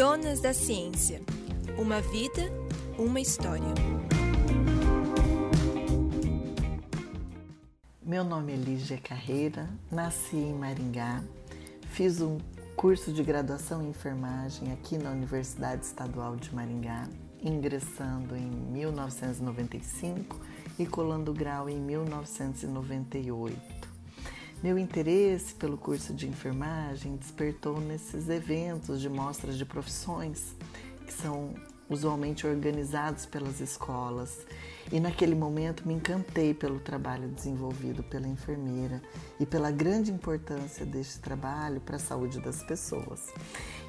Donas da Ciência. Uma vida, uma história. Meu nome é Lígia Carreira, nasci em Maringá, fiz um curso de graduação em enfermagem aqui na Universidade Estadual de Maringá, ingressando em 1995 e colando grau em 1998. Meu interesse pelo curso de enfermagem despertou nesses eventos de mostras de profissões, que são usualmente organizados pelas escolas. E naquele momento me encantei pelo trabalho desenvolvido pela enfermeira e pela grande importância deste trabalho para a saúde das pessoas.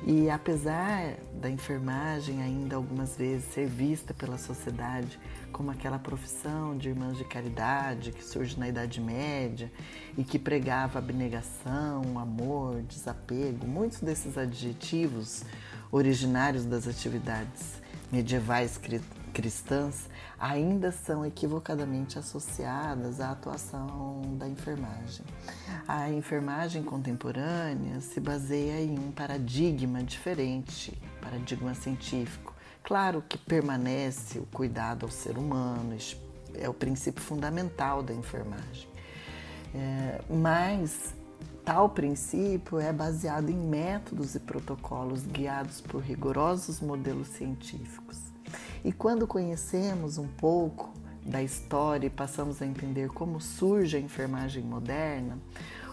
E apesar da enfermagem ainda algumas vezes ser vista pela sociedade como aquela profissão de irmãs de caridade que surge na Idade Média e que pregava abnegação, amor, desapego, muitos desses adjetivos originários das atividades medievais cristãs ainda são equivocadamente associadas à atuação da enfermagem. A enfermagem contemporânea se baseia em um paradigma diferente, paradigma científico. Claro que permanece o cuidado ao ser humano, é o princípio fundamental da enfermagem. É, mas Tal princípio é baseado em métodos e protocolos guiados por rigorosos modelos científicos. E quando conhecemos um pouco da história e passamos a entender como surge a enfermagem moderna,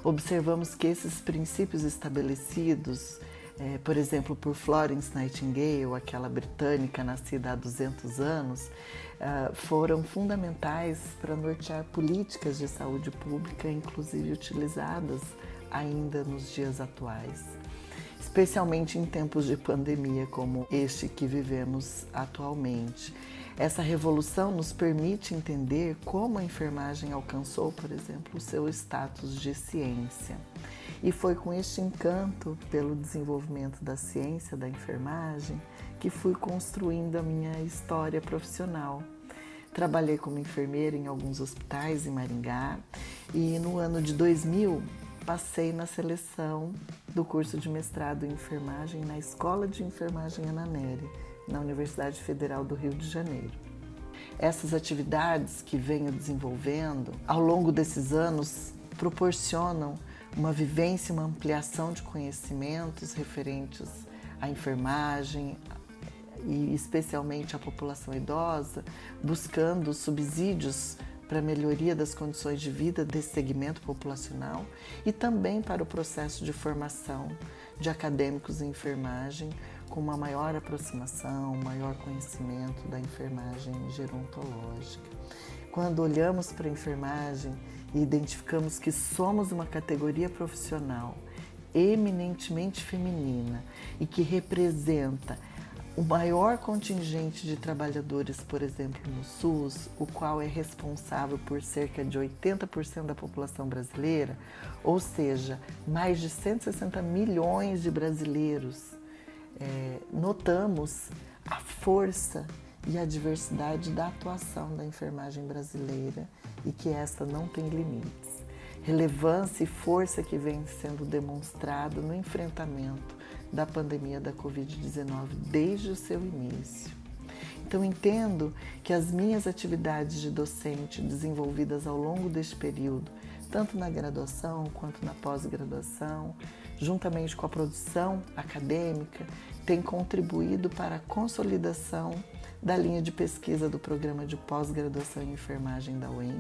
observamos que esses princípios estabelecidos, é, por exemplo, por Florence Nightingale, aquela britânica nascida há 200 anos, é, foram fundamentais para nortear políticas de saúde pública, inclusive utilizadas ainda nos dias atuais, especialmente em tempos de pandemia como este que vivemos atualmente. Essa revolução nos permite entender como a enfermagem alcançou, por exemplo, o seu status de ciência. E foi com este encanto pelo desenvolvimento da ciência da enfermagem que fui construindo a minha história profissional. Trabalhei como enfermeira em alguns hospitais em Maringá e no ano de 2000 passei na seleção do curso de mestrado em enfermagem na Escola de Enfermagem Ananeri, na Universidade Federal do Rio de Janeiro. Essas atividades que venho desenvolvendo ao longo desses anos proporcionam uma vivência, uma ampliação de conhecimentos referentes à enfermagem e especialmente à população idosa, buscando subsídios para a melhoria das condições de vida desse segmento populacional e também para o processo de formação de acadêmicos em enfermagem com uma maior aproximação, maior conhecimento da enfermagem gerontológica. Quando olhamos para a enfermagem e identificamos que somos uma categoria profissional eminentemente feminina e que representa o maior contingente de trabalhadores, por exemplo, no SUS, o qual é responsável por cerca de 80% da população brasileira, ou seja, mais de 160 milhões de brasileiros, é, notamos a força e a diversidade da atuação da enfermagem brasileira e que esta não tem limites. Relevância e força que vem sendo demonstrado no enfrentamento da pandemia da Covid-19 desde o seu início. Então, entendo que as minhas atividades de docente desenvolvidas ao longo deste período, tanto na graduação quanto na pós-graduação, juntamente com a produção acadêmica, têm contribuído para a consolidação da linha de pesquisa do programa de pós-graduação em enfermagem da UEM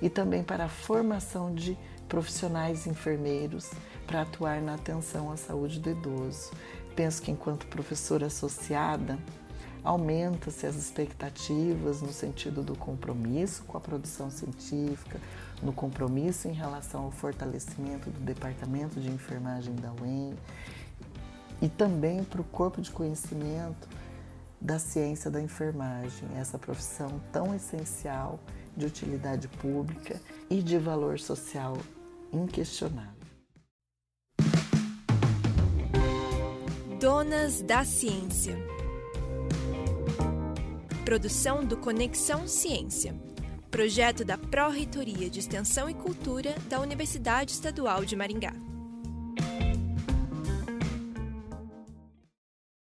e também para a formação de profissionais enfermeiros para atuar na atenção à saúde do idoso. Penso que, enquanto professora associada, aumenta-se as expectativas no sentido do compromisso com a produção científica, no compromisso em relação ao fortalecimento do departamento de enfermagem da UEM e também para o corpo de conhecimento da ciência da enfermagem, essa profissão tão essencial de utilidade pública e de valor social inquestionável. Donas da Ciência. Produção do Conexão Ciência, projeto da Pró-Reitoria de Extensão e Cultura da Universidade Estadual de Maringá.